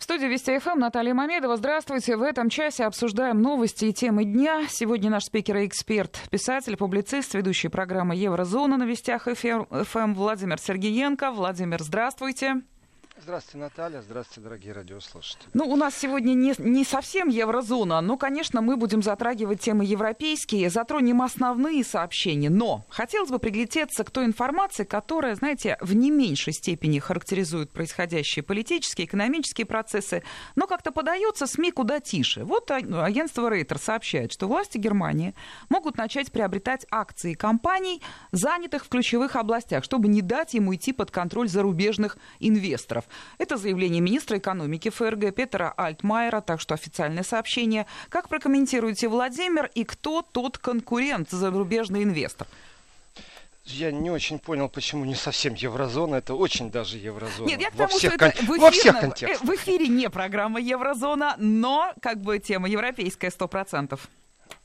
В студии Вести ФМ Наталья Мамедова. Здравствуйте. В этом часе обсуждаем новости и темы дня. Сегодня наш спикер и эксперт, писатель, публицист, ведущий программы «Еврозона» на Вестях ФМ Владимир Сергеенко. Владимир, здравствуйте. Здравствуйте, Наталья. Здравствуйте, дорогие радиослушатели. Ну, у нас сегодня не, не совсем еврозона, но, конечно, мы будем затрагивать темы европейские, затронем основные сообщения. Но хотелось бы приглядеться к той информации, которая, знаете, в не меньшей степени характеризует происходящие политические, экономические процессы, но как-то подается СМИ куда тише. Вот агентство Рейтер сообщает, что власти Германии могут начать приобретать акции компаний, занятых в ключевых областях, чтобы не дать ему идти под контроль зарубежных инвесторов. Это заявление министра экономики ФРГ Петра Альтмайера, так что официальное сообщение. Как прокомментируете, Владимир, и кто тот конкурент, зарубежный инвестор? Я не очень понял, почему не совсем еврозона. Это очень даже еврозона. Нет, я к тому, что это в, эфирном, во всех контекстах. в эфире не программа еврозона, но как бы тема европейская сто процентов.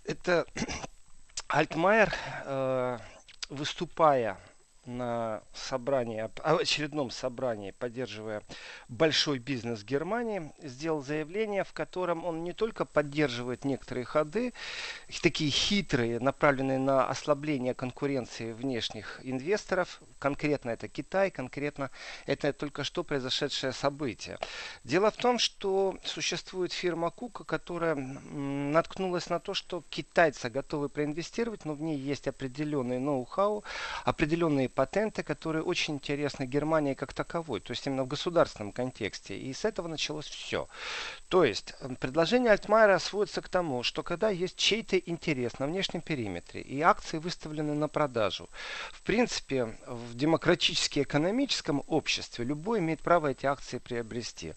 Это Альтмайер, э, выступая на собрании, очередном собрании, поддерживая большой бизнес Германии, сделал заявление, в котором он не только поддерживает некоторые ходы, такие хитрые, направленные на ослабление конкуренции внешних инвесторов, конкретно это Китай, конкретно это только что произошедшее событие. Дело в том, что существует фирма Кука, которая наткнулась на то, что китайцы готовы проинвестировать, но в ней есть определенный ноу-хау, определенные патенты, которые очень интересны Германии как таковой, то есть именно в государственном контексте. И с этого началось все. То есть предложение Альтмайера сводится к тому, что когда есть чей-то интерес на внешнем периметре и акции выставлены на продажу, в принципе, в демократически экономическом обществе любой имеет право эти акции приобрести.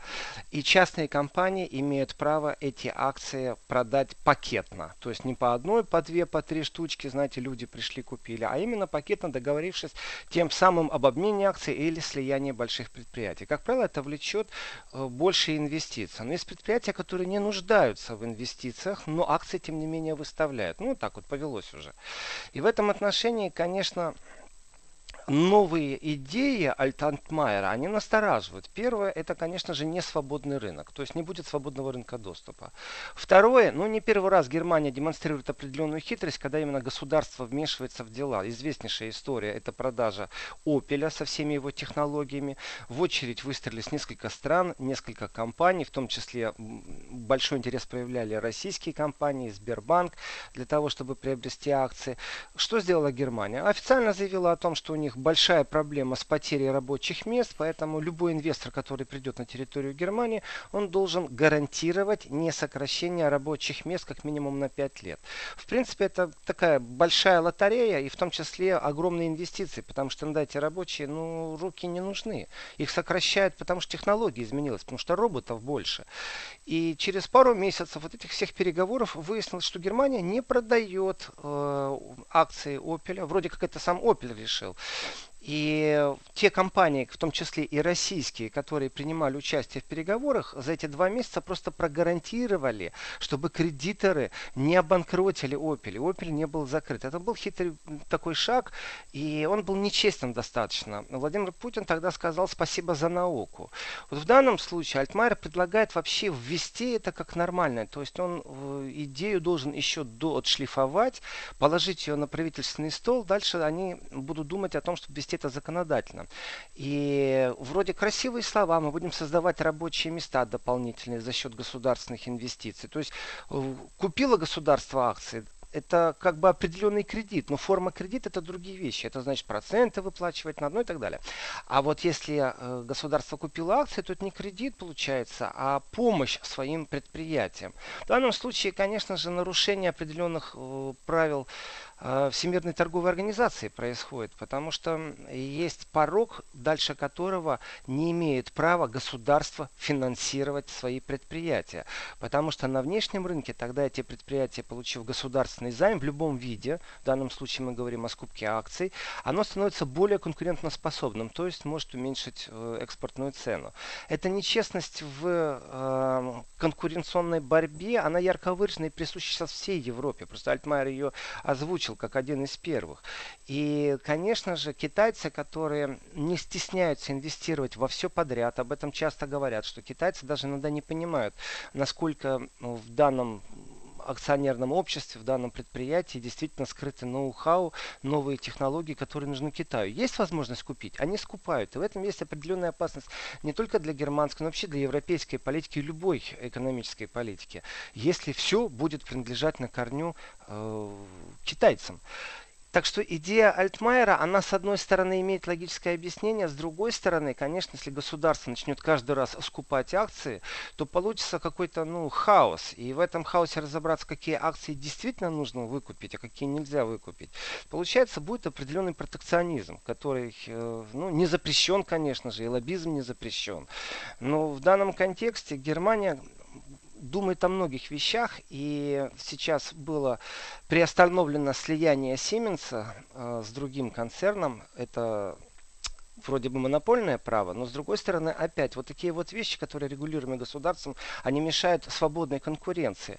И частные компании имеют право эти акции продать пакетно. То есть не по одной, по две, по три штучки, знаете, люди пришли, купили, а именно пакетно договорившись тем самым об обмене акций или слиянии больших предприятий. Как правило, это влечет э, больше инвестиций. Но есть предприятия, которые не нуждаются в инвестициях, но акции, тем не менее, выставляют. Ну, так вот повелось уже. И в этом отношении, конечно, новые идеи Альтантмайера, они настораживают. Первое, это, конечно же, не свободный рынок, то есть не будет свободного рынка доступа. Второе, ну не первый раз Германия демонстрирует определенную хитрость, когда именно государство вмешивается в дела. Известнейшая история, это продажа Опеля со всеми его технологиями. В очередь выстрелились несколько стран, несколько компаний, в том числе большой интерес проявляли российские компании, Сбербанк, для того, чтобы приобрести акции. Что сделала Германия? Официально заявила о том, что у них большая проблема с потерей рабочих мест, поэтому любой инвестор, который придет на территорию Германии, он должен гарантировать не сокращение рабочих мест как минимум на 5 лет. В принципе, это такая большая лотерея и в том числе огромные инвестиции, потому что иногда эти рабочие, ну, руки не нужны. Их сокращают, потому что технология изменилась, потому что роботов больше. И через пару месяцев вот этих всех переговоров выяснилось, что Германия не продает э, акции Opel. Вроде как это сам Opel решил. И те компании, в том числе и российские, которые принимали участие в переговорах, за эти два месяца просто прогарантировали, чтобы кредиторы не обанкротили Opel. Opel не был закрыт. Это был хитрый такой шаг, и он был нечестен достаточно. Владимир Путин тогда сказал спасибо за науку. Вот в данном случае Альтмайер предлагает вообще ввести это как нормальное. То есть он э, идею должен еще до отшлифовать, положить ее на правительственный стол. Дальше они будут думать о том, чтобы ввести это законодательно. И вроде красивые слова, мы будем создавать рабочие места дополнительные за счет государственных инвестиций. То есть э, купило государство акции, это как бы определенный кредит, но форма кредита это другие вещи. Это значит проценты выплачивать на одно и так далее. А вот если э, государство купило акции, то это не кредит получается, а помощь своим предприятиям. В данном случае, конечно же, нарушение определенных э, правил Всемирной торговой организации происходит, потому что есть порог, дальше которого не имеет права государство финансировать свои предприятия. Потому что на внешнем рынке тогда эти предприятия, получив государственный займ в любом виде, в данном случае мы говорим о скупке акций, оно становится более конкурентоспособным, то есть может уменьшить э, экспортную цену. Эта нечестность в э, конкуренционной борьбе, она ярко выражена и присуща сейчас всей Европе. Просто Альтмайер ее озвучил начал как один из первых. И, конечно же, китайцы, которые не стесняются инвестировать во все подряд, об этом часто говорят, что китайцы даже иногда не понимают, насколько ну, в данном акционерном обществе, в данном предприятии действительно скрыты ноу-хау, новые технологии, которые нужны Китаю. Есть возможность купить? Они скупают. И в этом есть определенная опасность не только для германской, но вообще для европейской политики любой экономической политики. Если все будет принадлежать на корню э, китайцам. Так что идея Альтмайера, она с одной стороны имеет логическое объяснение, с другой стороны, конечно, если государство начнет каждый раз скупать акции, то получится какой-то ну, хаос. И в этом хаосе разобраться, какие акции действительно нужно выкупить, а какие нельзя выкупить. Получается, будет определенный протекционизм, который э, ну, не запрещен, конечно же, и лоббизм не запрещен. Но в данном контексте Германия думает о многих вещах, и сейчас было приостановлено слияние Сименса э, с другим концерном. Это вроде бы монопольное право, но с другой стороны, опять, вот такие вот вещи, которые регулируемы государством, они мешают свободной конкуренции.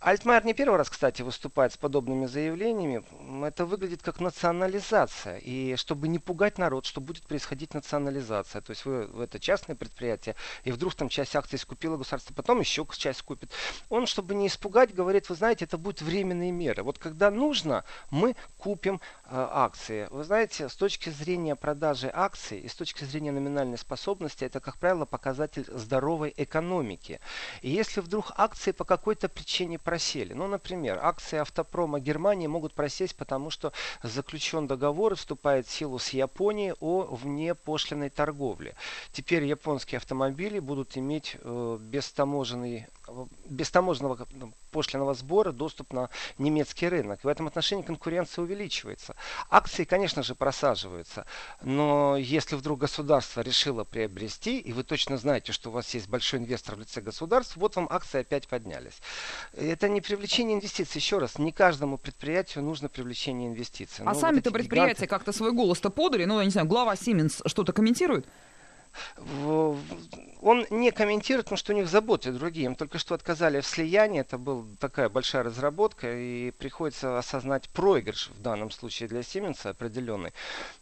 Альтмайер не первый раз, кстати, выступает с подобными заявлениями. Это выглядит как национализация. И чтобы не пугать народ, что будет происходить национализация. То есть вы, вы это частное предприятие, и вдруг там часть акций скупило государство, потом еще часть купит. Он, чтобы не испугать, говорит, вы знаете, это будут временные меры. Вот когда нужно, мы купим акции. Вы знаете, с точки зрения продажи акций и с точки зрения номинальной способности, это, как правило, показатель здоровой экономики. И если вдруг акции по какой-то причине просели. Ну, например, акции автопрома Германии могут просесть, потому что заключен договор и вступает в силу с Японией о внепошлиной торговле. Теперь японские автомобили будут иметь э, бестаможенный без таможенного ну, пошлиного сбора доступ на немецкий рынок. В этом отношении конкуренция увеличивается. Акции, конечно же, просаживаются, но если вдруг государство решило приобрести, и вы точно знаете, что у вас есть большой инвестор в лице государства, вот вам акции опять поднялись. Это не привлечение инвестиций. Еще раз, не каждому предприятию нужно привлечение инвестиций. А ну, сами-то вот предприятия гиганты... как-то свой голос-то подали, ну, я не знаю, глава Siemens что-то комментирует? Он не комментирует, потому что у них заботы другие. Им только что отказали в слиянии. Это была такая большая разработка. И приходится осознать проигрыш в данном случае для Siemens определенный.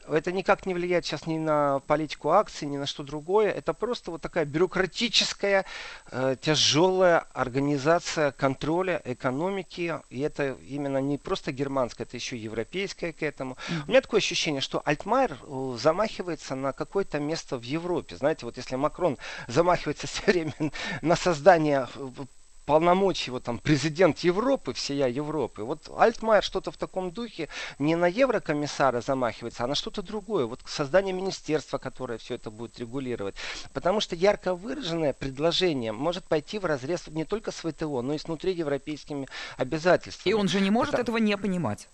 Это никак не влияет сейчас ни на политику акций, ни на что другое. Это просто вот такая бюрократическая, э, тяжелая организация контроля экономики. И это именно не просто германская, это еще европейская к этому. У меня такое ощущение, что Альтмайер э, замахивается на какое-то место в Европе. Знаете, вот если Макрон замахивается все время на создание э, полномочий вот там президент Европы, всея Европы. Вот Альтмайер что-то в таком духе не на еврокомиссара замахивается, а на что-то другое. Вот создание министерства, которое все это будет регулировать. Потому что ярко выраженное предложение может пойти в разрез не только с ВТО, но и с внутриевропейскими обязательствами. И он же не может Это... этого не понимать.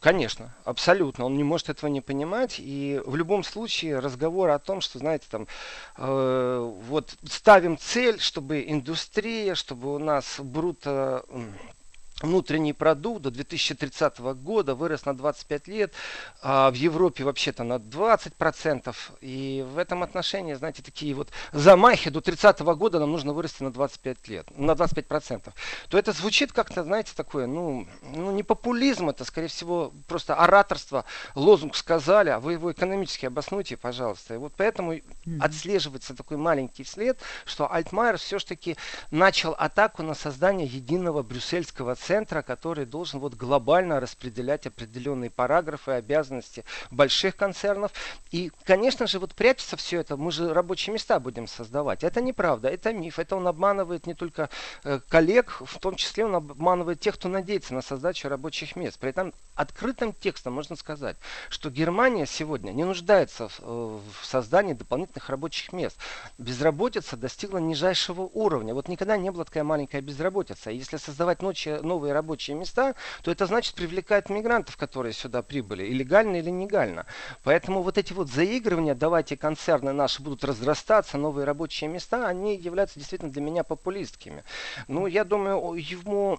Конечно, абсолютно. Он не может этого не понимать. И в любом случае разговор о том, что, знаете, там, э, вот ставим цель, чтобы индустрия, чтобы у нас бруто внутренний продукт до 2030 года вырос на 25 лет, а в Европе вообще-то на 20%. И в этом отношении, знаете, такие вот замахи до 30 года нам нужно вырасти на 25 лет, на 25%. То это звучит как-то, знаете, такое, ну, ну не популизм, это, скорее всего, просто ораторство, лозунг сказали, а вы его экономически обоснуйте, пожалуйста. И вот поэтому mm-hmm. отслеживается такой маленький след, что Альтмайер все-таки начал атаку на создание единого брюссельского центра, который должен вот глобально распределять определенные параграфы, обязанности больших концернов. И, конечно же, вот прячется все это, мы же рабочие места будем создавать. Это неправда, это миф, это он обманывает не только э, коллег, в том числе он обманывает тех, кто надеется на создачу рабочих мест. При этом открытым текстом можно сказать, что Германия сегодня не нуждается в, э, создании дополнительных рабочих мест. Безработица достигла нижайшего уровня. Вот никогда не была такая маленькая безработица. Если создавать ночи, новые рабочие места, то это значит привлекает мигрантов, которые сюда прибыли, и легально или нелегально. Поэтому вот эти вот заигрывания, давайте концерны наши будут разрастаться, новые рабочие места, они являются действительно для меня популистскими. Ну, я думаю, ему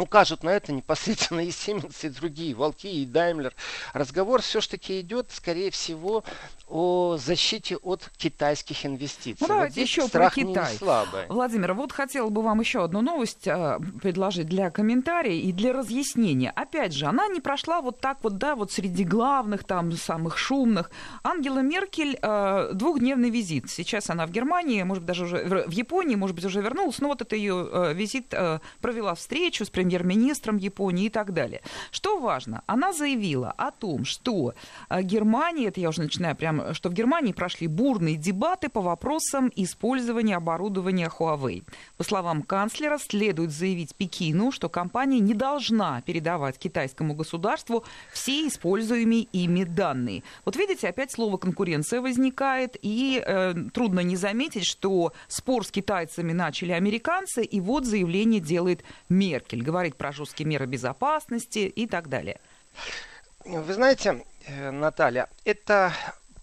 укажут на это непосредственно и Siemens, и другие, Волки, и Daimler. Разговор все-таки идет, скорее всего, о защите от китайских инвестиций. Ну, давайте вот еще про Китай. Слабый. Владимир, вот хотела бы вам еще одну новость э, предложить для комментария и для разъяснения. Опять же, она не прошла вот так вот, да, вот среди главных, там, самых шумных. Ангела Меркель э, двухдневный визит. Сейчас она в Германии, может быть, даже уже в Японии, может быть, уже вернулась. Но вот это ее э, визит э, провела встречу с премьер-министром Японии и так далее. Что важно? Она заявила о том, что э, Германия, это я уже начинаю прямо что в Германии прошли бурные дебаты по вопросам использования оборудования Huawei. По словам канцлера, следует заявить Пекину, что компания не должна передавать китайскому государству все используемые ими данные. Вот видите, опять слово конкуренция возникает, и э, трудно не заметить, что спор с китайцами начали американцы, и вот заявление делает Меркель, говорит про жесткие меры безопасности и так далее. Вы знаете, э, Наталья, это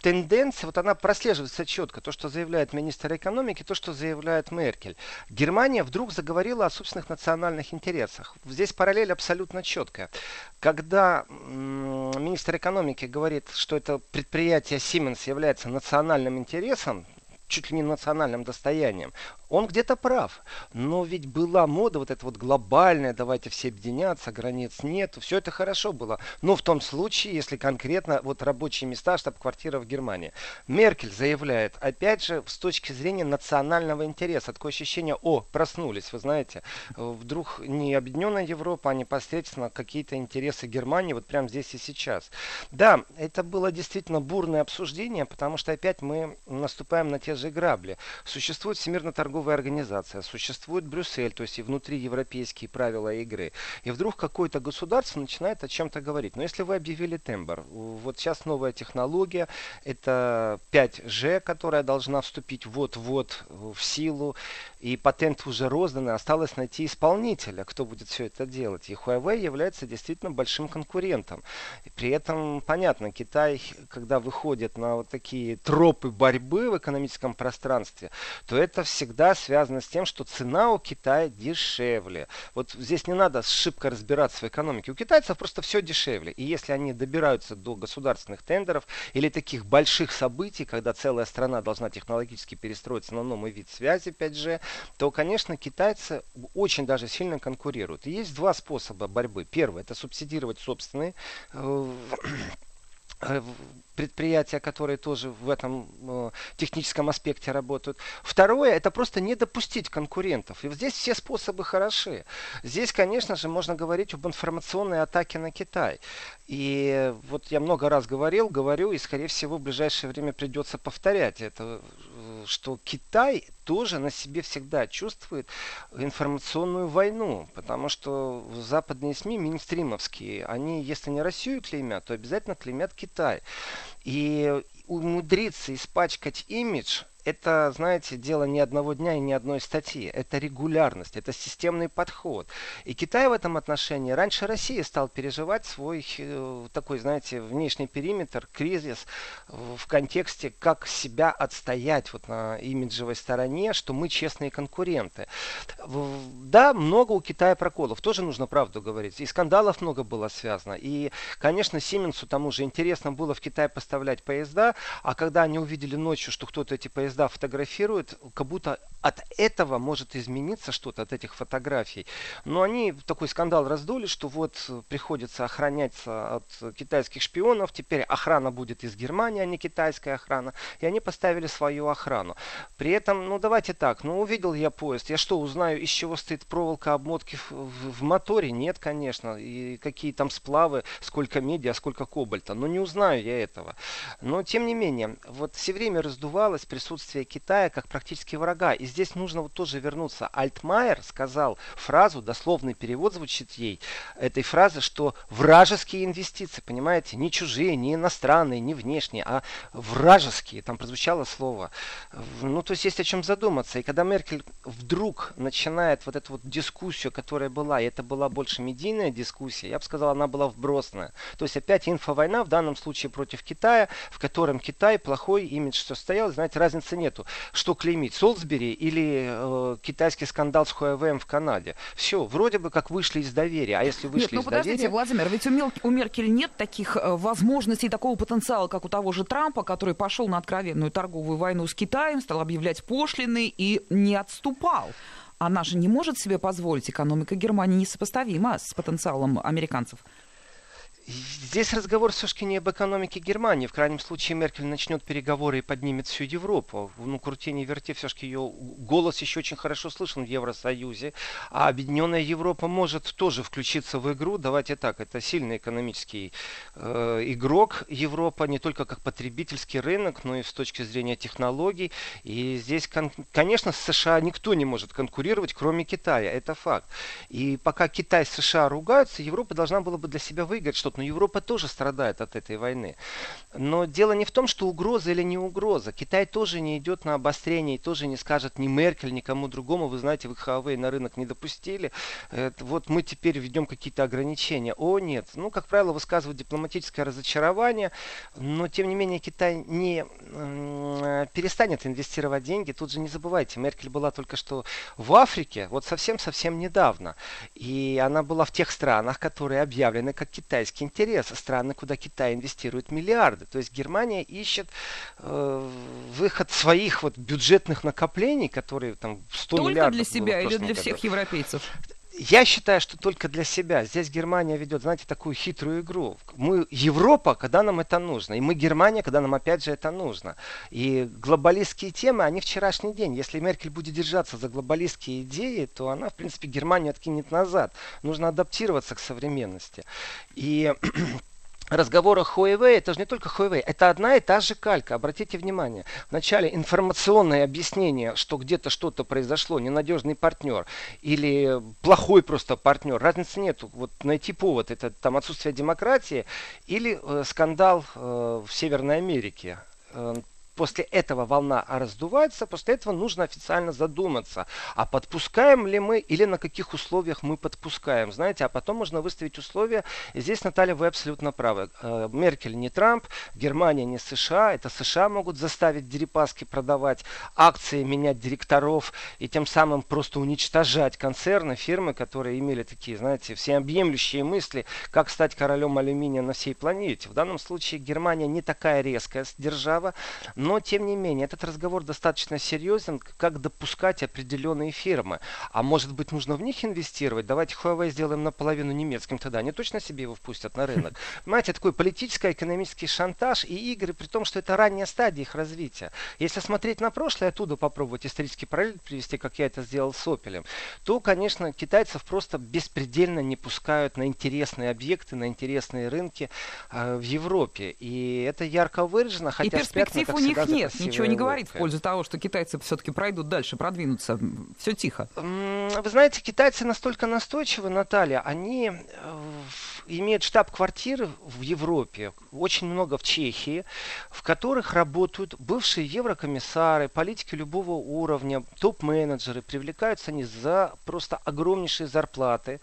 тенденция, вот она прослеживается четко, то, что заявляет министр экономики, то, что заявляет Меркель. Германия вдруг заговорила о собственных национальных интересах. Здесь параллель абсолютно четкая. Когда министр экономики говорит, что это предприятие Siemens является национальным интересом, чуть ли не национальным достоянием. Он где-то прав. Но ведь была мода вот эта вот глобальная, давайте все объединяться, границ нет. Все это хорошо было. Но в том случае, если конкретно вот рабочие места, штаб-квартира в Германии. Меркель заявляет, опять же, с точки зрения национального интереса. Такое ощущение, о, проснулись, вы знаете. Вдруг не объединенная Европа, а непосредственно какие-то интересы Германии вот прямо здесь и сейчас. Да, это было действительно бурное обсуждение, потому что опять мы наступаем на те же грабли. Существует Всемирная торговая организация, существует Брюссель, то есть и внутри европейские правила игры. И вдруг какое-то государство начинает о чем-то говорить. Но если вы объявили тембр, вот сейчас новая технология, это 5G, которая должна вступить вот-вот в силу, и патент уже розданы, осталось найти исполнителя, кто будет все это делать. И Huawei является действительно большим конкурентом. И при этом, понятно, Китай, когда выходит на вот такие тропы борьбы в экономическом пространстве, то это всегда связано с тем, что цена у Китая дешевле. Вот здесь не надо шибко разбираться в экономике. У китайцев просто все дешевле. И если они добираются до государственных тендеров или таких больших событий, когда целая страна должна технологически перестроиться на новый вид связи 5G, то, конечно, китайцы очень даже сильно конкурируют. И есть два способа борьбы. Первый – это субсидировать собственные э, э, предприятия, которые тоже в этом э, техническом аспекте работают. Второе, это просто не допустить конкурентов. И здесь все способы хороши. Здесь, конечно же, можно говорить об информационной атаке на Китай. И вот я много раз говорил, говорю, и, скорее всего, в ближайшее время придется повторять это, что Китай тоже на себе всегда чувствует информационную войну, потому что западные СМИ, минстримовские, они, если не Россию клеймят, то обязательно клеймят Китай. И умудриться испачкать имидж это, знаете, дело не одного дня и не одной статьи. Это регулярность, это системный подход. И Китай в этом отношении раньше России стал переживать свой э, такой, знаете, внешний периметр, кризис в контексте, как себя отстоять вот на имиджевой стороне, что мы честные конкуренты. Да, много у Китая проколов, тоже нужно правду говорить. И скандалов много было связано. И, конечно, Сименсу тому же интересно было в Китай поставлять поезда, а когда они увидели ночью, что кто-то эти поезда поезда фотографируют, как будто от этого может измениться что-то, от этих фотографий. Но они такой скандал раздули, что вот приходится охраняться от китайских шпионов, теперь охрана будет из Германии, а не китайская охрана. И они поставили свою охрану. При этом, ну давайте так, ну увидел я поезд, я что, узнаю, из чего стоит проволока обмотки в, в, в моторе? Нет, конечно. И какие там сплавы, сколько меди, а сколько кобальта. Но не узнаю я этого. Но тем не менее, вот все время раздувалось присутствие Китая как практически врага. И здесь нужно вот тоже вернуться. Альтмайер сказал фразу, дословный перевод звучит ей, этой фразы, что вражеские инвестиции, понимаете, не чужие, не иностранные, не внешние, а вражеские. Там прозвучало слово. Ну, то есть есть о чем задуматься. И когда Меркель вдруг начинает вот эту вот дискуссию, которая была, и это была больше медийная дискуссия, я бы сказал, она была вбросная. То есть опять инфовойна, в данном случае против Китая, в котором Китай плохой имидж, что стоял. Знаете, разницы нету. Что клеймить, Солсбери или э, китайский скандал с Huawei в Канаде. Все, вроде бы как вышли из доверия. А если вышли нет, ну, из подождите, доверия... Владимир, ведь у, Мел... у Меркель нет таких э, возможностей, такого потенциала, как у того же Трампа, который пошел на откровенную торговую войну с Китаем, стал объявлять пошлины и не отступал. Она же не может себе позволить, экономика Германии несопоставима с потенциалом американцев. Здесь разговор все-таки не об экономике Германии. В крайнем случае Меркель начнет переговоры и поднимет всю Европу. Ну, крути не верти, все-таки ее голос еще очень хорошо слышен в Евросоюзе. А Объединенная Европа может тоже включиться в игру. Давайте так, это сильный экономический э, игрок Европа, не только как потребительский рынок, но и с точки зрения технологий. И здесь, конечно, с США никто не может конкурировать, кроме Китая. Это факт. И пока Китай и США ругаются, Европа должна была бы для себя выиграть что-то но Европа тоже страдает от этой войны. Но дело не в том, что угроза или не угроза. Китай тоже не идет на обострение и тоже не скажет ни Меркель, ни кому другому, вы знаете, вы Huawei на рынок не допустили, вот мы теперь введем какие-то ограничения. О, нет. Ну, как правило, высказывают дипломатическое разочарование, но, тем не менее, Китай не перестанет инвестировать деньги. Тут же не забывайте, Меркель была только что в Африке, вот совсем-совсем недавно. И она была в тех странах, которые объявлены как китайские интерес. Страны, куда Китай инвестирует миллиарды. То есть Германия ищет э, выход своих вот бюджетных накоплений, которые там 100 Только миллиардов для себя или для году. всех европейцев? Я считаю, что только для себя. Здесь Германия ведет, знаете, такую хитрую игру. Мы Европа, когда нам это нужно. И мы Германия, когда нам опять же это нужно. И глобалистские темы, они вчерашний день. Если Меркель будет держаться за глобалистские идеи, то она, в принципе, Германию откинет назад. Нужно адаптироваться к современности. И разговор о Huawei, это же не только Huawei, это одна и та же калька. Обратите внимание, вначале информационное объяснение, что где-то что-то произошло, ненадежный партнер или плохой просто партнер, разницы нет. Вот найти повод, это там отсутствие демократии или э, скандал э, в Северной Америке. Э, после этого волна раздувается, после этого нужно официально задуматься, а подпускаем ли мы или на каких условиях мы подпускаем, знаете, а потом можно выставить условия. И здесь, Наталья, вы абсолютно правы. Э, Меркель не Трамп, Германия не США, это США могут заставить Дерипаски продавать акции, менять директоров и тем самым просто уничтожать концерны, фирмы, которые имели такие, знаете, всеобъемлющие мысли, как стать королем алюминия на всей планете. В данном случае Германия не такая резкая держава, но, тем не менее, этот разговор достаточно серьезен, как допускать определенные фирмы. А может быть, нужно в них инвестировать? Давайте Huawei сделаем наполовину немецким тогда. Они точно себе его впустят на рынок. Понимаете, такой политическо-экономический шантаж и игры, при том, что это ранняя стадия их развития. Если смотреть на прошлое, оттуда попробовать исторический параллель привести, как я это сделал с Opel, то, конечно, китайцев просто беспредельно не пускают на интересные объекты, на интересные рынки э, в Европе. И это ярко выражено, хотя и перспектив у них их нет, ничего не говорит в пользу того, что китайцы все-таки пройдут дальше, продвинутся. Все тихо. Вы знаете, китайцы настолько настойчивы, Наталья, они имеют штаб-квартиры в Европе, очень много в Чехии, в которых работают бывшие еврокомиссары, политики любого уровня, топ-менеджеры. Привлекаются они за просто огромнейшие зарплаты,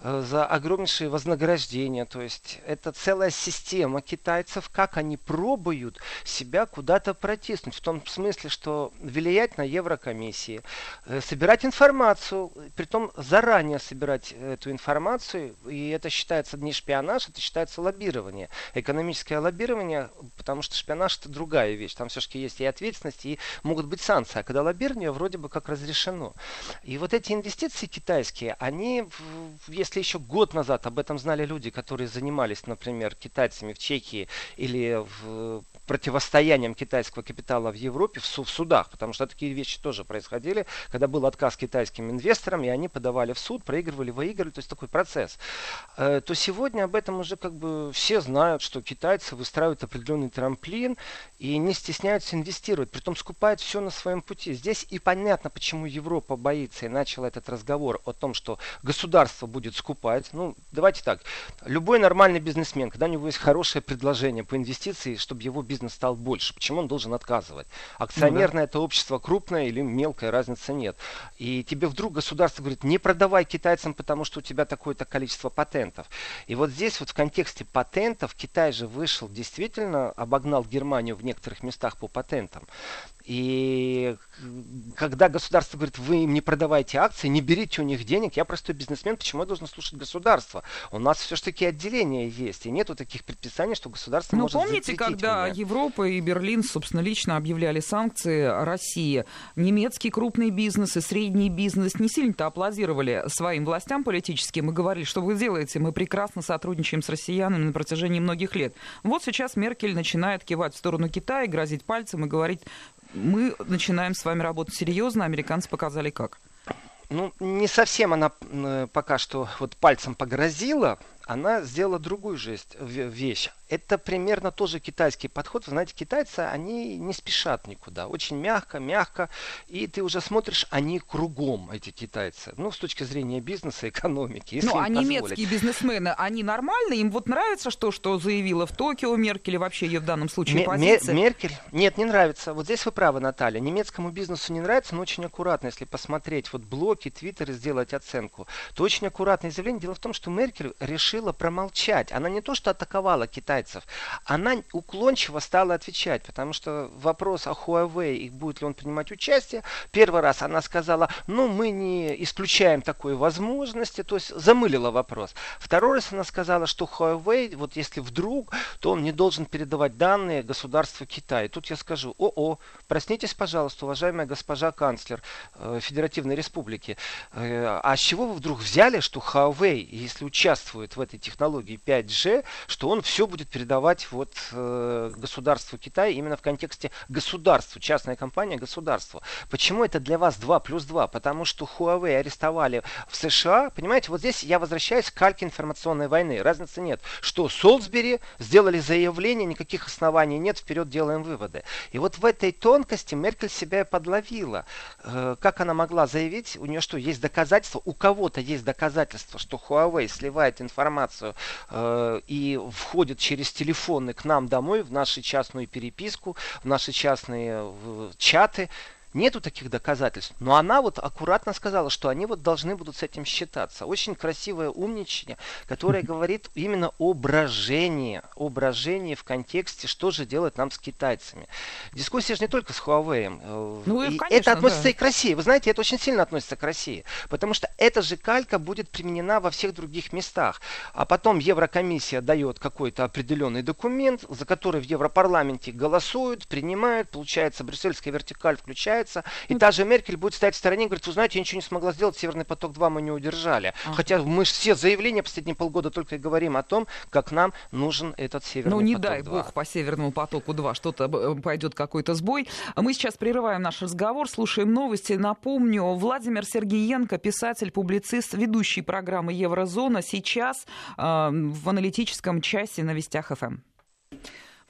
э, за огромнейшие вознаграждения. То есть это целая система китайцев, как они пробуют себя куда-то протиснуть. В том смысле, что влиять на Еврокомиссии, э, собирать информацию, при том заранее собирать эту информацию, и это считается не шпионаж, это считается лоббирование. Экономическое лоббирование, потому что шпионаж это другая вещь. Там все-таки есть и ответственность, и могут быть санкции. А когда лоббирование вроде бы как разрешено. И вот эти инвестиции китайские, они, если еще год назад об этом знали люди, которые занимались, например, китайцами в Чехии или в противостоянием китайского капитала в Европе в, в судах, потому что такие вещи тоже происходили, когда был отказ китайским инвесторам, и они подавали в суд, проигрывали, выигрывали, то есть такой процесс. Э, то сегодня об этом уже как бы все знают, что китайцы выстраивают определенный трамплин и не стесняются инвестировать, притом скупают все на своем пути. Здесь и понятно, почему Европа боится и начала этот разговор о том, что государство будет скупать. Ну, давайте так, любой нормальный бизнесмен, когда у него есть хорошее предложение по инвестиции, чтобы его бизнес стал больше. Почему он должен отказывать? Акционерное ну, да. это общество крупное или мелкое, разницы нет. И тебе вдруг государство говорит, не продавай китайцам, потому что у тебя такое-то количество патентов. И вот здесь вот в контексте патентов Китай же вышел, действительно обогнал Германию в некоторых местах по патентам. И когда государство говорит, вы им не продавайте акции, не берите у них денег, я простой бизнесмен, почему я должен слушать государство? У нас все-таки отделение есть, и нету таких предписаний, что государство ну, может помните, когда меня. Европа и Берлин, собственно, лично объявляли санкции России, немецкий крупный бизнес и средний бизнес не сильно-то аплодировали своим властям политическим и говорили, что вы делаете, мы прекрасно сотрудничаем с россиянами на протяжении многих лет. Вот сейчас Меркель начинает кивать в сторону Китая, грозить пальцем и говорить, мы начинаем с вами работать серьезно, американцы показали как. Ну, не совсем она пока что вот пальцем погрозила, она сделала другую жесть, вещь это примерно тоже китайский подход. Вы знаете, китайцы, они не спешат никуда. Очень мягко, мягко. И ты уже смотришь, они кругом, эти китайцы. Ну, с точки зрения бизнеса, экономики. Если ну, а немецкие бизнесмены, они нормальные? Им вот нравится, что, что заявила в Токио Меркель, и вообще ее в данном случае позиция? Меркель? Нет, не нравится. Вот здесь вы правы, Наталья. Немецкому бизнесу не нравится, но очень аккуратно, если посмотреть вот блоки, твиттеры, сделать оценку, то очень аккуратное заявление. Дело в том, что Меркель решила промолчать. Она не то, что атаковала Китай, китайцев, она уклончиво стала отвечать, потому что вопрос о Huawei и будет ли он принимать участие, первый раз она сказала, ну мы не исключаем такой возможности, то есть замылила вопрос. Второй раз она сказала, что Huawei, вот если вдруг, то он не должен передавать данные государству Китая. Тут я скажу, о-о, проснитесь, пожалуйста, уважаемая госпожа канцлер э, Федеративной Республики, э, а с чего вы вдруг взяли, что Huawei, если участвует в этой технологии 5G, что он все будет передавать вот э, государству Китая именно в контексте государства, частная компания государству. Почему это для вас 2 плюс 2? Потому что Huawei арестовали в США. Понимаете, вот здесь я возвращаюсь к кальке информационной войны. Разницы нет. Что Солсбери сделали заявление, никаких оснований нет, вперед делаем выводы. И вот в этой тонкости Меркель себя и подловила. Э, как она могла заявить, у нее что, есть доказательства, у кого-то есть доказательства, что Huawei сливает информацию э, и входит через через телефоны к нам домой, в нашу частную переписку, в наши частные чаты. Нету таких доказательств. Но она вот аккуратно сказала, что они вот должны будут с этим считаться. Очень красивое умничание, которое говорит именно о брожении. О брожении в контексте, что же делать нам с китайцами. Дискуссия же не только с Huawei. Э, ну, и, и конечно, это относится да. и к России. Вы знаете, это очень сильно относится к России. Потому что эта же калька будет применена во всех других местах. А потом Еврокомиссия дает какой-то определенный документ, за который в Европарламенте голосуют, принимают. Получается, брюссельская вертикаль включается получается. И та же Меркель будет стоять в стороне и говорить, вы знаете, я ничего не смогла сделать, Северный поток-2 мы не удержали. А. Хотя мы все заявления последние полгода только и говорим о том, как нам нужен этот Северный поток-2. Ну не дай бог по Северному потоку-2 что-то э, пойдет какой-то сбой. Мы сейчас прерываем наш разговор, слушаем новости. Напомню, Владимир Сергеенко, писатель, публицист, ведущий программы Еврозона, сейчас э, в аналитическом часе на Вестях ФМ.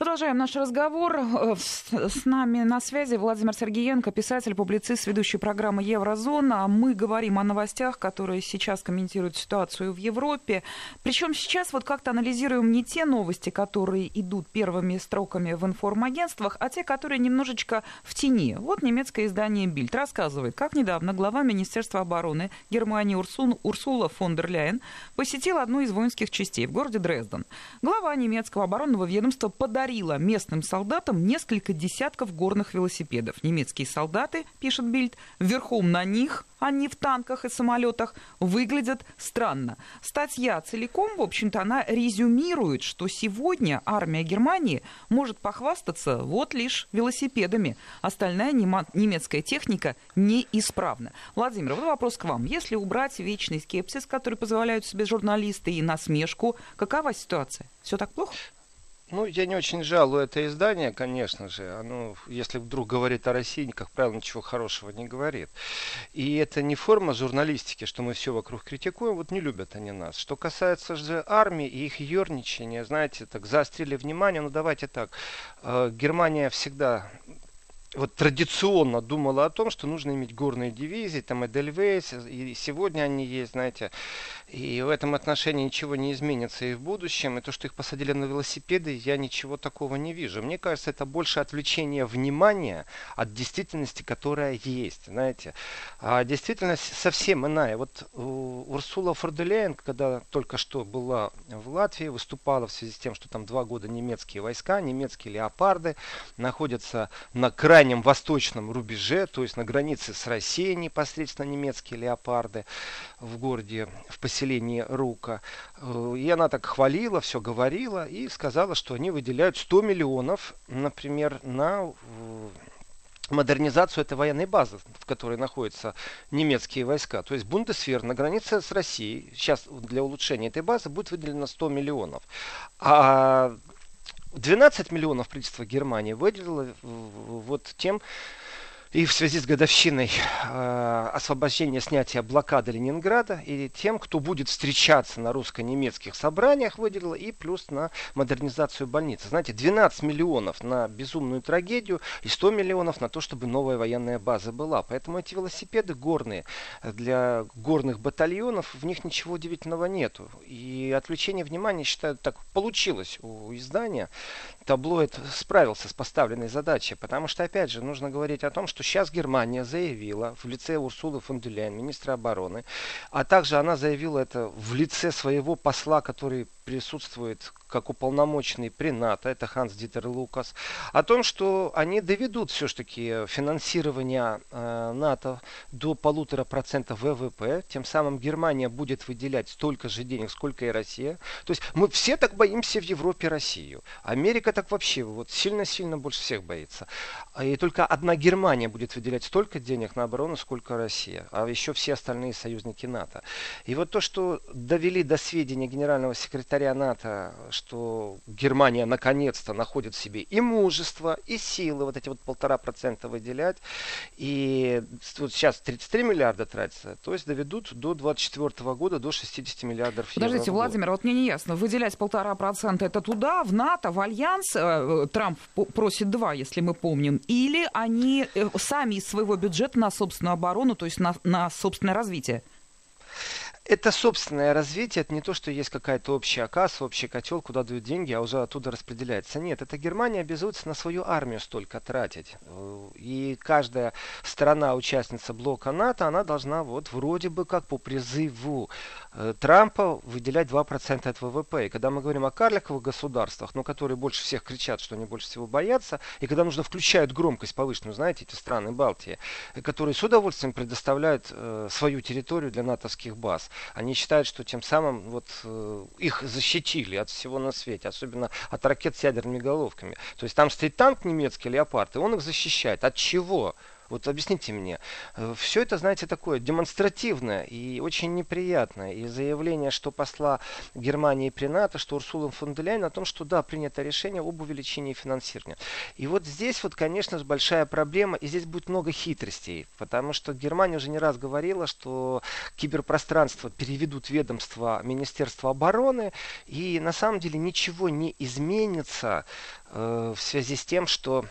Продолжаем наш разговор. Э, с нами на связи Владимир Сергеенко, писатель, публицист, ведущий программы «Еврозона». Мы говорим о новостях, которые сейчас комментируют ситуацию в Европе. Причем сейчас вот как-то анализируем не те новости, которые идут первыми строками в информагентствах, а те, которые немножечко в тени. Вот немецкое издание «Бильд» рассказывает, как недавно глава Министерства обороны Германии Урсун, Урсула фон дер Ляйен посетила одну из воинских частей в городе Дрезден. Глава немецкого оборонного ведомства подарила подарила местным солдатам несколько десятков горных велосипедов. Немецкие солдаты, пишет Бильд, верхом на них, а не в танках и самолетах, выглядят странно. Статья целиком, в общем-то, она резюмирует, что сегодня армия Германии может похвастаться вот лишь велосипедами. Остальная немецкая техника неисправна. Владимир, вот вопрос к вам. Если убрать вечный скепсис, который позволяют себе журналисты и насмешку, какова ситуация? Все так плохо? Ну, я не очень жалую это издание, конечно же. Оно, если вдруг говорит о России, как правило, ничего хорошего не говорит. И это не форма журналистики, что мы все вокруг критикуем. Вот не любят они нас. Что касается же армии и их ерничания, знаете, так заострили внимание. Ну, давайте так. Э, Германия всегда вот традиционно думала о том, что нужно иметь горные дивизии, там Эдельвейс, и сегодня они есть, знаете, и в этом отношении ничего не изменится и в будущем. И то, что их посадили на велосипеды, я ничего такого не вижу. Мне кажется, это больше отвлечение внимания от действительности, которая есть, знаете. А действительность совсем иная. Вот Урсула Форделяйн, когда только что была в Латвии, выступала в связи с тем, что там два года немецкие войска, немецкие леопарды находятся на край крайнем восточном рубеже, то есть на границе с Россией непосредственно немецкие леопарды в городе, в поселении Рука. Э, и она так хвалила, все говорила и сказала, что они выделяют 100 миллионов, например, на модернизацию этой военной базы, в которой находятся немецкие войска. То есть Бундесвер на границе с Россией, сейчас для улучшения этой базы будет выделено 100 миллионов. А 12 миллионов правительство Германии выделило вот тем, и в связи с годовщиной э, освобождения, снятия блокады Ленинграда и тем, кто будет встречаться на русско-немецких собраниях, выделила и плюс на модернизацию больницы. Знаете, 12 миллионов на безумную трагедию и 100 миллионов на то, чтобы новая военная база была. Поэтому эти велосипеды горные для горных батальонов, в них ничего удивительного нету. И отвлечение внимания, считаю, так получилось у издания. Таблоид справился с поставленной задачей, потому что, опять же, нужно говорить о том, что сейчас Германия заявила в лице Урсулы фон Дюляйн, министра обороны, а также она заявила это в лице своего посла, который присутствует как уполномоченный при НАТО, это Ханс Дитер Лукас, о том, что они доведут все-таки финансирование э, НАТО до полутора процентов ВВП, тем самым Германия будет выделять столько же денег, сколько и Россия. То есть мы все так боимся в Европе Россию. Америка так вообще вот сильно-сильно больше всех боится. И только одна Германия будет выделять столько денег на оборону, сколько Россия, а еще все остальные союзники НАТО. И вот то, что довели до сведения генерального секретаря НАТО, что Германия наконец-то находит в себе и мужество, и силы вот эти вот полтора процента выделять. И вот сейчас 33 миллиарда тратится, то есть доведут до 24 года до 60 миллиардов евро. Подождите, Владимир, вот мне не ясно, выделять полтора процента это туда, в НАТО, в Альянс, э, Трамп просит два, если мы помним, или они э, сами из своего бюджета на собственную оборону, то есть на, на собственное развитие? Это собственное развитие, это не то, что есть какая-то общая касса, общий котел, куда дают деньги, а уже оттуда распределяется. Нет, это Германия обязуется на свою армию столько тратить. И каждая страна, участница блока НАТО, она должна вот вроде бы как по призыву э, Трампа выделять 2% от ВВП. И когда мы говорим о карликовых государствах, ну, которые больше всех кричат, что они больше всего боятся, и когда нужно включают громкость повышенную, знаете, эти страны Балтии, которые с удовольствием предоставляют э, свою территорию для натовских баз. Они считают, что тем самым вот э, их защитили от всего на свете, особенно от ракет с ядерными головками. То есть там стоит танк немецкий Леопард, и он их защищает. От чего? Вот объясните мне. Э, Все это, знаете, такое демонстративное и очень неприятное. И заявление, что посла Германии при НАТО, что Урсула фон де Ляйен о том, что да, принято решение об увеличении финансирования. И вот здесь вот, конечно большая проблема, и здесь будет много хитростей, потому что Германия уже не раз говорила, что киберпространство переведут ведомство Министерства обороны, и на самом деле ничего не изменится э, в связи с тем, что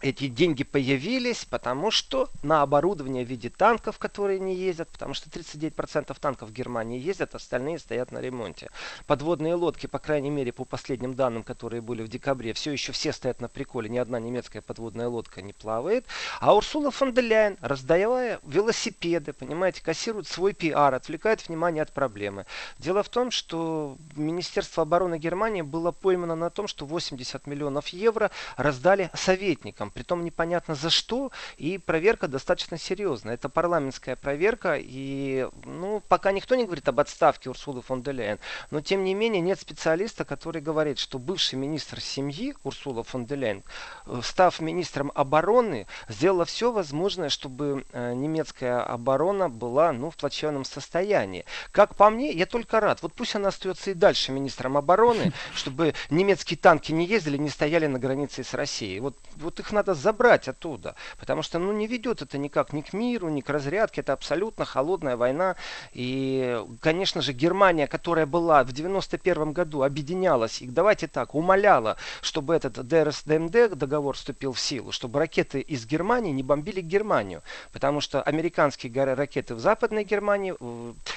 эти деньги появились, потому что на оборудование в виде танков, которые не ездят, потому что 39% танков в Германии ездят, остальные стоят на ремонте. Подводные лодки, по крайней мере, по последним данным, которые были в декабре, все еще все стоят на приколе, ни одна немецкая подводная лодка не плавает. А Урсула фон де Ляйен, раздавая велосипеды, понимаете, кассирует свой пиар, отвлекает внимание от проблемы. Дело в том, что Министерство обороны Германии было поймано на том, что 80 миллионов евро раздали советникам притом непонятно за что, и проверка достаточно серьезная. Это парламентская проверка, и ну, пока никто не говорит об отставке Урсулы фон де Лейен, но тем не менее нет специалиста, который говорит, что бывший министр семьи Урсула фон де Лейен, э, став министром обороны, сделала все возможное, чтобы э, немецкая оборона была ну, в плачевном состоянии. Как по мне, я только рад. Вот пусть она остается и дальше министром обороны, чтобы немецкие танки не ездили, не стояли на границе с Россией. Вот, вот их надо забрать оттуда. Потому что ну, не ведет это никак ни к миру, ни к разрядке. Это абсолютно холодная война. И, конечно же, Германия, которая была в 91 году, объединялась и, давайте так, умоляла, чтобы этот ДРСДМД договор вступил в силу, чтобы ракеты из Германии не бомбили Германию. Потому что американские ракеты в Западной Германии,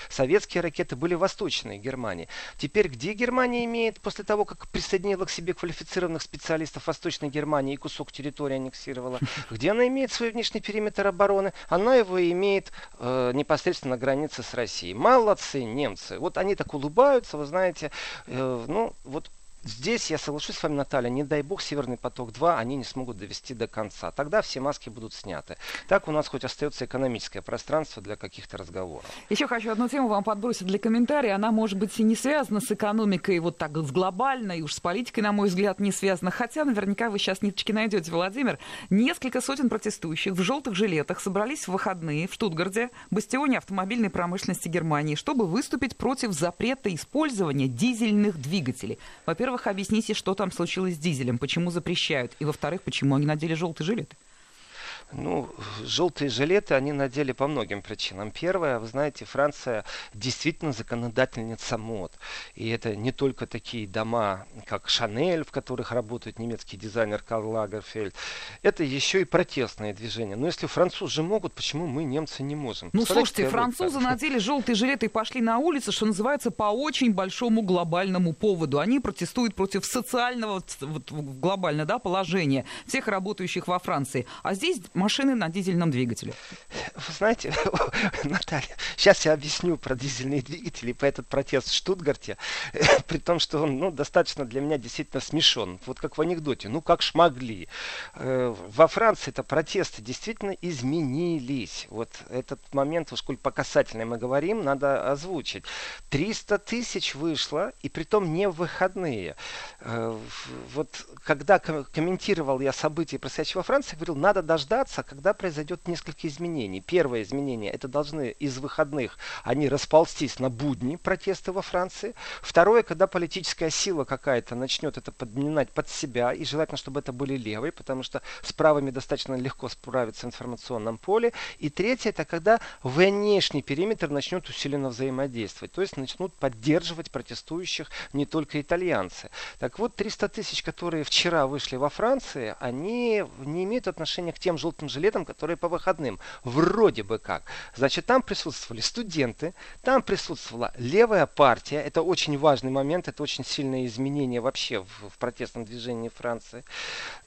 советские ракеты были в Восточной Германии. Теперь где Германия имеет, после того, как присоединила к себе квалифицированных специалистов Восточной Германии и кусок территории аннексировала. Где она имеет свой внешний периметр обороны? Она его имеет э, непосредственно на границе с Россией. Молодцы немцы. Вот они так улыбаются, вы знаете. Э, ну, вот здесь я соглашусь с вами, Наталья, не дай бог Северный поток-2 они не смогут довести до конца. Тогда все маски будут сняты. Так у нас хоть остается экономическое пространство для каких-то разговоров. Еще хочу одну тему вам подбросить для комментария. Она, может быть, и не связана с экономикой вот так с глобальной, уж с политикой, на мой взгляд, не связана. Хотя наверняка вы сейчас ниточки найдете, Владимир. Несколько сотен протестующих в желтых жилетах собрались в выходные в Штутгарте, бастионе автомобильной промышленности Германии, чтобы выступить против запрета использования дизельных двигателей. Во-первых, объясните, что там случилось с дизелем, почему запрещают, и во-вторых, почему они надели желтые жилеты. Ну, желтые жилеты они надели по многим причинам. Первое, вы знаете, Франция действительно законодательница мод. И это не только такие дома, как Шанель, в которых работает немецкий дизайнер Карл Лагерфельд. Это еще и протестные движения. Но если французы могут, почему мы, немцы, не можем? Ну, слушайте, французы надели желтые жилеты и пошли на улицы, что называется, по очень большому глобальному поводу. Они протестуют против социального вот, глобально да, положения всех работающих во Франции. А здесь машины на дизельном двигателе. Вы знаете, Наталья, сейчас я объясню про дизельные двигатели, про этот протест в Штутгарте, при том, что он ну, достаточно для меня действительно смешон. Вот как в анекдоте, ну как шмогли. Э, во Франции это протесты действительно изменились. Вот этот момент, уж сколь по касательной мы говорим, надо озвучить. 300 тысяч вышло, и при том не в выходные. Э, вот когда комментировал я события, происходящие во Франции, говорил, надо дождаться дождаться, когда произойдет несколько изменений. Первое изменение, это должны из выходных они расползтись на будни протесты во Франции. Второе, когда политическая сила какая-то начнет это подминать под себя, и желательно, чтобы это были левые, потому что с правыми достаточно легко справиться в информационном поле. И третье, это когда внешний периметр начнет усиленно взаимодействовать, то есть начнут поддерживать протестующих не только итальянцы. Так вот, 300 тысяч, которые вчера вышли во Франции, они не имеют отношения к тем желтым желтым жилетом, которые по выходным. Вроде бы как. Значит, там присутствовали студенты, там присутствовала левая партия. Это очень важный момент, это очень сильное изменение вообще в, в протестном движении Франции.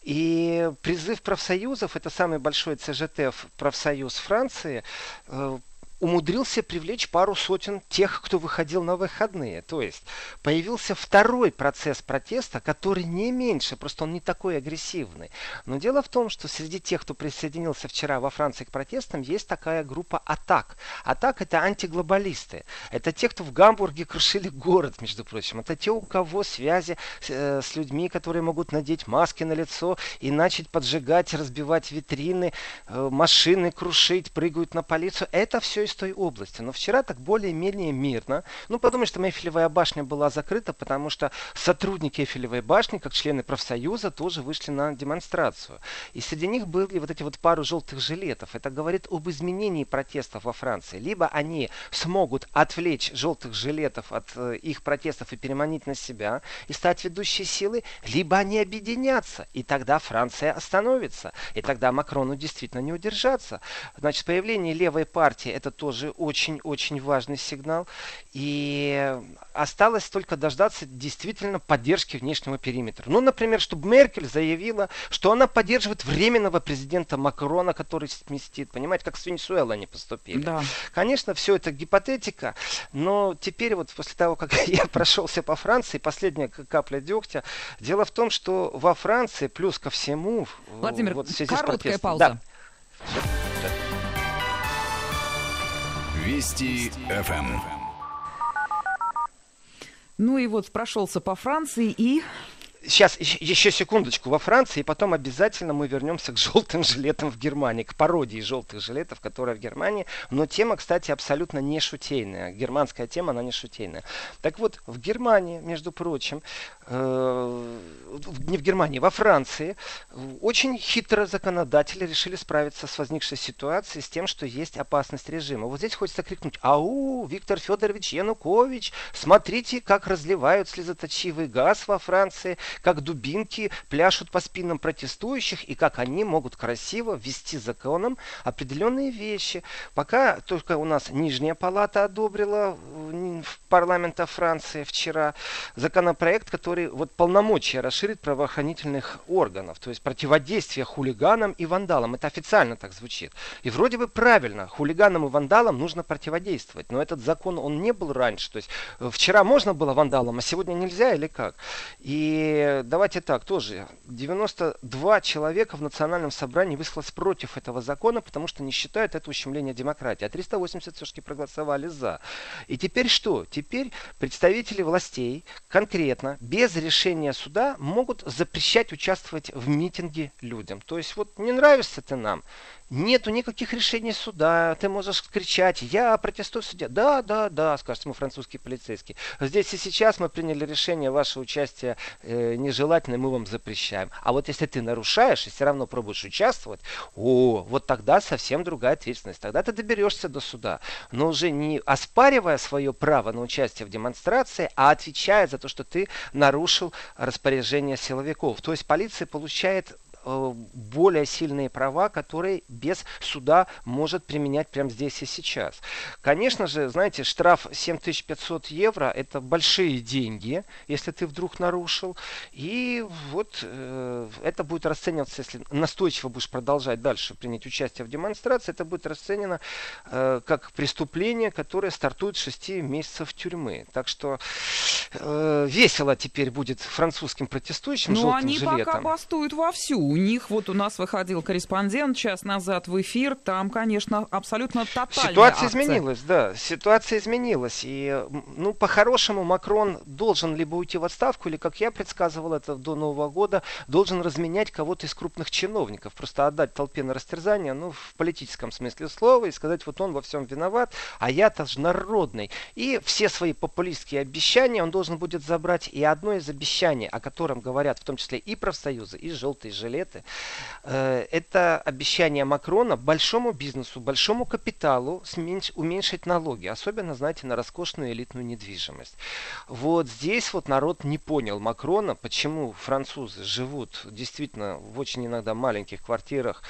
И призыв профсоюзов, это самый большой ЦЖТ профсоюз Франции, э, умудрился привлечь пару сотен тех, кто выходил на выходные. То есть появился второй процесс протеста, который не меньше, просто он не такой агрессивный. Но дело в том, что среди тех, кто присоединился вчера во Франции к протестам, есть такая группа атак. Атак это антиглобалисты. Это те, кто в Гамбурге крушили город, между прочим. Это те, у кого связи э, с людьми, которые могут надеть маски на лицо и начать поджигать, разбивать витрины, э, машины крушить, прыгают на полицию. Это все из той области. Но вчера так более-менее мирно. Ну, подумай, что Эйфелевая башня была закрыта, потому что сотрудники Эйфелевой башни, как члены профсоюза, тоже вышли на демонстрацию. И среди них были вот эти вот пару желтых жилетов. Это говорит об изменении протестов во Франции. Либо они смогут отвлечь желтых жилетов от э, их протестов и переманить на себя и стать ведущей силой, либо они объединятся, и тогда Франция остановится. И тогда Макрону действительно не удержаться. Значит, появление левой партии это тоже очень-очень важный сигнал. И осталось только дождаться действительно поддержки внешнего периметра. Ну, например, чтобы Меркель заявила, что она поддерживает временного президента Макрона, который сместит. Понимаете, как с Венесуэлой они поступили. Да. Конечно, все это гипотетика, но теперь вот после того, как я прошелся по Франции, последняя капля дегтя, дело в том, что во Франции плюс ко всему... Владимир, вот, короткая пауза. Да. Вести ФМ. Ну и вот прошелся по Франции и Сейчас, еще секундочку, во Франции, и потом обязательно мы вернемся к желтым жилетам в Германии, к пародии желтых жилетов, которая в Германии. Но тема, кстати, абсолютно не шутейная. Германская тема, она не шутейная. Так вот, в Германии, между прочим, э, не в Германии, во Франции, очень хитро законодатели решили справиться с возникшей ситуацией, с тем, что есть опасность режима. Вот здесь хочется крикнуть, ау, Виктор Федорович Янукович, смотрите, как разливают слезоточивый газ во Франции, как дубинки пляшут по спинам протестующих и как они могут красиво ввести законом определенные вещи. Пока только у нас нижняя палата одобрила парламента Франции вчера законопроект, который вот полномочия расширит правоохранительных органов, то есть противодействие хулиганам и вандалам. Это официально так звучит. И вроде бы правильно, хулиганам и вандалам нужно противодействовать, но этот закон, он не был раньше. То есть э, вчера можно было вандалам, а сегодня нельзя или как? И давайте так, тоже 92 человека в национальном собрании высказалось против этого закона, потому что не считают это ущемление демократии, а 380 все-таки проголосовали за. И теперь что? Теперь представители властей конкретно, без решения суда, могут запрещать участвовать в митинге людям. То есть вот не нравишься ты нам, Нету никаких решений суда. Ты можешь кричать, я протестую в суде. Да, да, да, скажет ему французский полицейский. Здесь и сейчас мы приняли решение, ваше участие э, нежелательное, мы вам запрещаем. А вот если ты нарушаешь и все равно пробуешь участвовать, о, вот тогда совсем другая ответственность. Тогда ты доберешься до суда. Но уже не оспаривая свое право на участие в демонстрации, а отвечая за то, что ты нарушил распоряжение силовиков. То есть полиция получает более сильные права, которые без суда может применять прямо здесь и сейчас. Конечно же, знаете, штраф 7500 евро – это большие деньги, если ты вдруг нарушил. И вот э, это будет расцениваться, если настойчиво будешь продолжать дальше принять участие в демонстрации, это будет расценено э, как преступление, которое стартует с 6 месяцев тюрьмы. Так что э, весело теперь будет французским протестующим желтым они жилетом. пока бастуют вовсю них, вот у нас выходил корреспондент час назад в эфир, там, конечно, абсолютно тотальная Ситуация акция. изменилась, да, ситуация изменилась. И, ну, по-хорошему, Макрон должен либо уйти в отставку, или, как я предсказывал это до Нового года, должен разменять кого-то из крупных чиновников, просто отдать толпе на растерзание, ну, в политическом смысле слова, и сказать, вот он во всем виноват, а я-то же народный. И все свои популистские обещания он должен будет забрать. И одно из обещаний, о котором говорят в том числе и профсоюзы, и желтые жилеты, бюджеты. Э, это обещание Макрона большому бизнесу, большому капиталу уменьшить налоги, особенно, знаете, на роскошную элитную недвижимость. Вот здесь вот народ не понял Макрона, почему французы живут действительно в очень иногда маленьких квартирах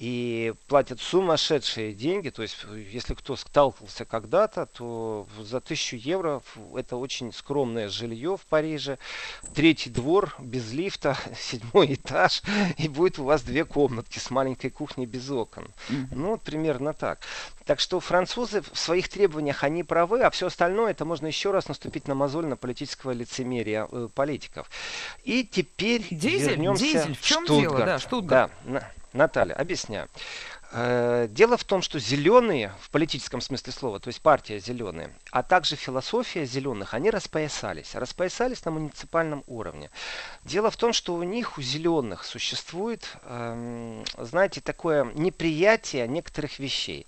и платят сумасшедшие деньги. То есть, если кто сталкивался когда-то, то за тысячу евро это очень скромное жилье в Париже. Третий двор без лифта, седьмой этаж, и будет у вас две комнатки с маленькой кухней без окон. Ну, вот примерно так. Так что французы в своих требованиях, они правы, а все остальное, это можно еще раз наступить на мозоль на политического лицемерия э, политиков. И теперь дизель, вернемся дизель. В чем в Штутгарт. дело? Да, Штутгарт. Да, Наталья, объясняю. Э, дело в том, что зеленые, в политическом смысле слова, то есть партия зеленые, а также философия зеленых, они распоясались. Распоясались на муниципальном уровне. Дело в том, что у них, у зеленых, существует, эм, знаете, такое неприятие некоторых вещей.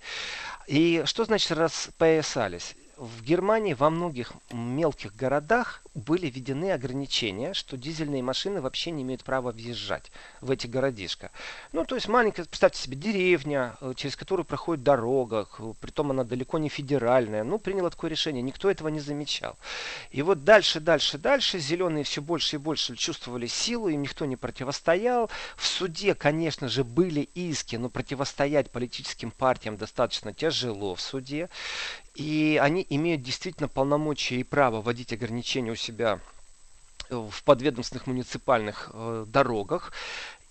И что значит распоясались? В Германии во многих мелких городах были введены ограничения, что дизельные машины вообще не имеют права въезжать в эти городишко. Ну, то есть маленькая, представьте себе, деревня, э, через которую проходит дорога, притом она далеко не федеральная. Ну, приняло такое решение, никто этого не замечал. И вот дальше, дальше, дальше зеленые все больше и больше чувствовали силу, им никто не противостоял. В суде, конечно же, были иски, но противостоять политическим партиям достаточно тяжело в суде. И они имеют действительно полномочия и право вводить ограничения у себя в подведомственных муниципальных э, дорогах.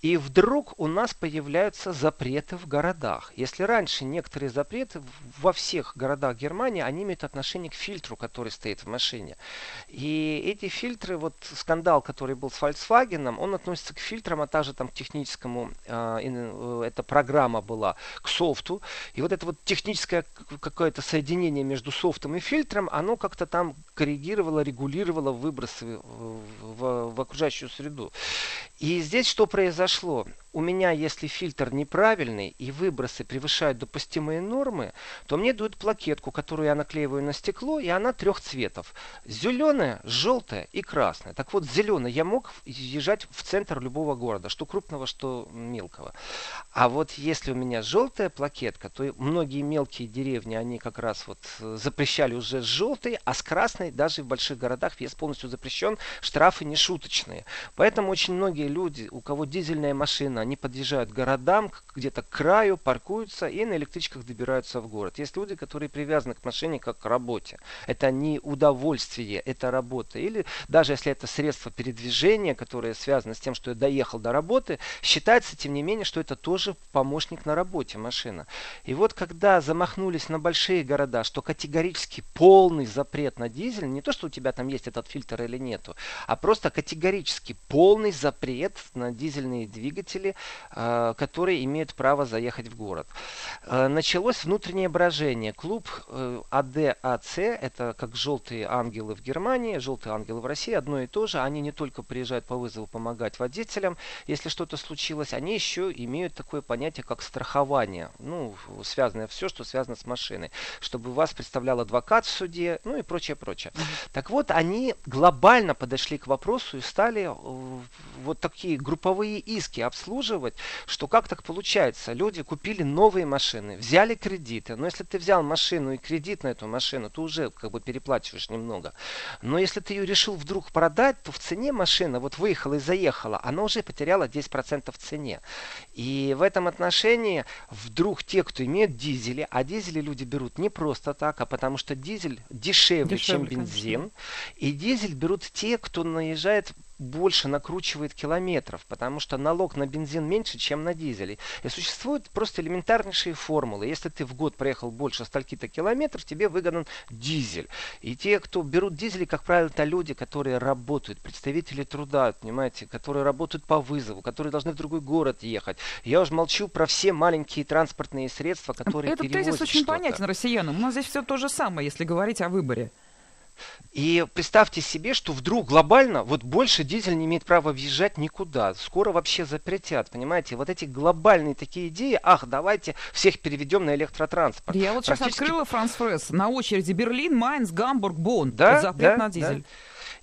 И вдруг у нас появляются запреты в городах. Если раньше некоторые запреты во всех городах Германии, они имеют отношение к фильтру, который стоит в машине. И эти фильтры, вот скандал, который был с Volkswagen, он относится к фильтрам, а также там к техническому, э, эта программа была, к софту. И вот это вот техническое какое-то соединение между софтом и фильтром, оно как-то там коррегировало, регулировало выбросы в, в, в окружающую среду. И здесь что произошло? У меня, если фильтр неправильный и выбросы превышают допустимые нормы, то мне дают плакетку, которую я наклеиваю на стекло, и она трех цветов. Зеленая, желтая и красная. Так вот, зеленая я мог езжать в центр любого города, что крупного, что мелкого. А вот если у меня желтая плакетка, то многие мелкие деревни, они как раз вот э, запрещали уже с желтой, а с красной даже в больших городах вес полностью запрещен, штрафы не шуточные. Поэтому очень многие люди, у кого дизельная машина, машины, они подъезжают к городам, где-то к краю, паркуются и на электричках добираются в город. Есть люди, которые привязаны к машине как к работе. Это не удовольствие, это работа. Или даже если это средство передвижения, которое связано с тем, что я доехал до работы, считается, тем не менее, что это тоже помощник на работе машина. И вот когда замахнулись на большие города, что категорически полный запрет на дизель, не то, что у тебя там есть этот фильтр или нету, а просто категорически полный запрет на дизельные двигатели, э, которые имеют право заехать в город. Э, началось внутреннее брожение. Клуб э, АДАЦ, это как желтые ангелы в Германии, желтые ангелы в России, одно и то же. Они не только приезжают по вызову помогать водителям, если что-то случилось, они еще имеют такое понятие, как страхование. Ну, связанное все, что связано с машиной. Чтобы вас представлял адвокат в суде, ну и прочее, прочее. Так вот, они глобально подошли к вопросу и стали вот такие групповые иски обслуживать, что как так получается? Люди купили новые машины, взяли кредиты. Но если ты взял машину и кредит на эту машину, ты уже как бы переплачиваешь немного. Но если ты ее решил вдруг продать, то в цене машина вот выехала и заехала, она уже потеряла 10% в цене. И в этом отношении вдруг те, кто имеет дизели, а дизели люди берут не просто так, а потому что дизель дешевле, дешевле чем бензин. Конечно. И дизель берут те, кто наезжает больше накручивает километров, потому что налог на бензин меньше, чем на дизеле. И существуют просто элементарнейшие формулы. Если ты в год проехал больше стольки-то километров, тебе выгоден дизель. И те, кто берут дизели, как правило, это люди, которые работают, представители труда, понимаете, которые работают по вызову, которые должны в другой город ехать. Я уже молчу про все маленькие транспортные средства, которые Этот тезис очень понятен россиянам. У нас здесь все то же самое, если говорить о выборе. И представьте себе, что вдруг глобально вот больше дизель не имеет права въезжать никуда. Скоро вообще запретят, понимаете? Вот эти глобальные такие идеи, ах, давайте всех переведем на электротранспорт. Я вот сейчас Практически... открыла Франс Фресс. На очереди Берлин, Майнц, Гамбург, Бонн. Да, Запрет да, на дизель. Да.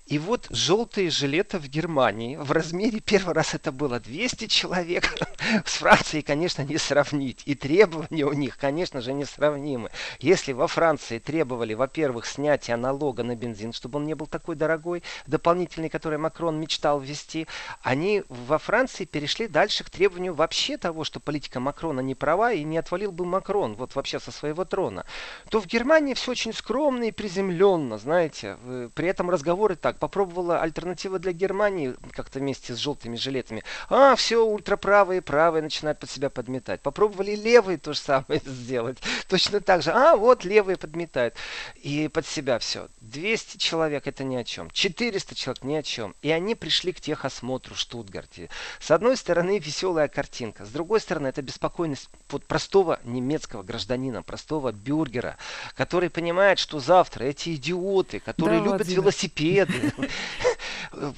И вот желтые жилеты в Германии, в размере первый раз это было 200 человек, с Францией, конечно, не сравнить. И требования у них, конечно же, несравнимы. Если во Франции требовали, во-первых, снятия налога на бензин, чтобы он не был такой дорогой, дополнительный, который Макрон мечтал ввести, они во Франции перешли дальше к требованию вообще того, что политика Макрона не права и не отвалил бы Макрон вот вообще со своего трона, то в Германии все очень скромно и приземленно, знаете. При этом разговоры так, попробовала альтернатива для Германии как-то вместе с желтыми жилетами. А, все, ультраправые, правые начинают под себя подметать. Попробовали левые то же самое сделать. Точно так же. А, вот левые подметают. И под себя все. 200 человек это ни о чем. 400 человек ни о чем. И они пришли к техосмотру в Штутгарте. С одной стороны веселая картинка. С другой стороны это беспокойность вот простого немецкого гражданина, простого бюргера, который понимает, что завтра эти идиоты, которые да, любят Владимир. велосипеды,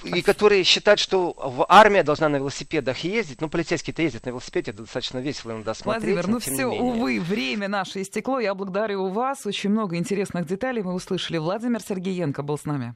и которые считают, что армия должна на велосипедах ездить. Ну, полицейские-то ездят на велосипеде, это достаточно весело надо смотреть. Владимир, ну все, увы, время наше истекло. Я благодарю вас. Очень много интересных деталей мы услышали. Владимир Сергеенко был с нами.